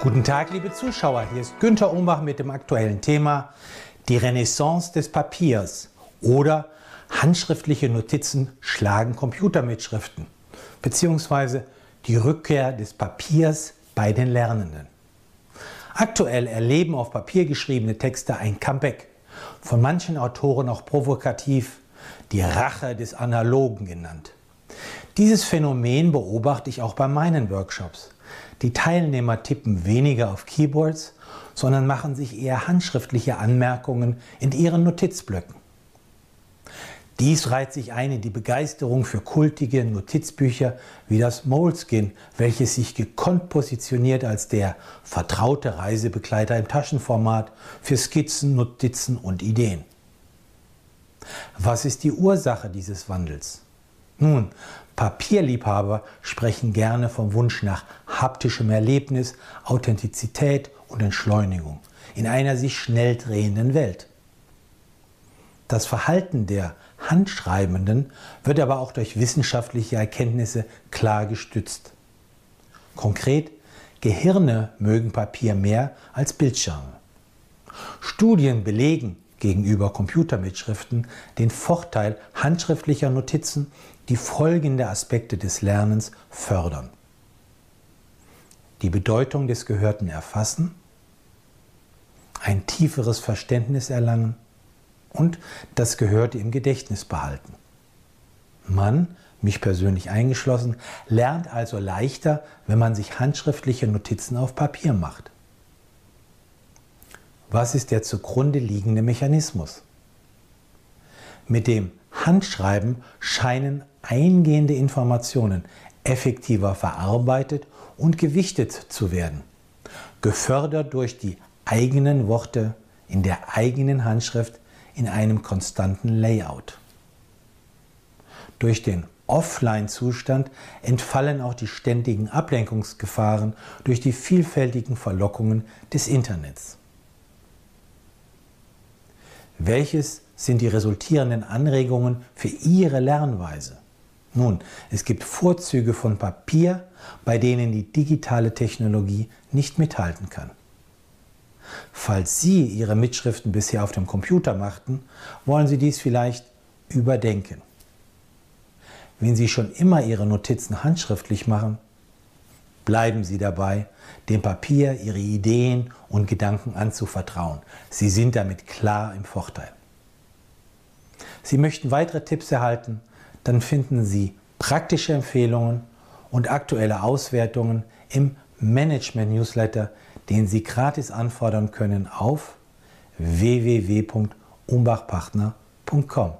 Guten Tag, liebe Zuschauer. Hier ist Günter Umbach mit dem aktuellen Thema Die Renaissance des Papiers oder handschriftliche Notizen schlagen Computermitschriften beziehungsweise die Rückkehr des Papiers bei den Lernenden. Aktuell erleben auf Papier geschriebene Texte ein Comeback, von manchen Autoren auch provokativ die Rache des Analogen genannt. Dieses Phänomen beobachte ich auch bei meinen Workshops. Die Teilnehmer tippen weniger auf Keyboards, sondern machen sich eher handschriftliche Anmerkungen in ihren Notizblöcken. Dies reiht sich ein in die Begeisterung für kultige Notizbücher wie das Moleskin, welches sich gekonnt positioniert als der vertraute Reisebegleiter im Taschenformat für Skizzen, Notizen und Ideen. Was ist die Ursache dieses Wandels? Nun, Papierliebhaber sprechen gerne vom Wunsch nach haptischem Erlebnis, Authentizität und Entschleunigung in einer sich schnell drehenden Welt. Das Verhalten der Handschreibenden wird aber auch durch wissenschaftliche Erkenntnisse klar gestützt. Konkret, Gehirne mögen Papier mehr als Bildschirme. Studien belegen gegenüber Computermitschriften den Vorteil handschriftlicher Notizen die folgende Aspekte des Lernens fördern. Die Bedeutung des Gehörten erfassen, ein tieferes Verständnis erlangen und das Gehörte im Gedächtnis behalten. Man, mich persönlich eingeschlossen, lernt also leichter, wenn man sich handschriftliche Notizen auf Papier macht. Was ist der zugrunde liegende Mechanismus? Mit dem Handschreiben scheinen eingehende Informationen effektiver verarbeitet und gewichtet zu werden, gefördert durch die eigenen Worte in der eigenen Handschrift in einem konstanten Layout. Durch den Offline-Zustand entfallen auch die ständigen Ablenkungsgefahren durch die vielfältigen Verlockungen des Internets. Welches sind die resultierenden Anregungen für Ihre Lernweise? Nun, es gibt Vorzüge von Papier, bei denen die digitale Technologie nicht mithalten kann. Falls Sie Ihre Mitschriften bisher auf dem Computer machten, wollen Sie dies vielleicht überdenken. Wenn Sie schon immer Ihre Notizen handschriftlich machen, bleiben Sie dabei, dem Papier Ihre Ideen und Gedanken anzuvertrauen. Sie sind damit klar im Vorteil. Sie möchten weitere Tipps erhalten? dann finden Sie praktische Empfehlungen und aktuelle Auswertungen im Management-Newsletter, den Sie gratis anfordern können auf www.umbachpartner.com.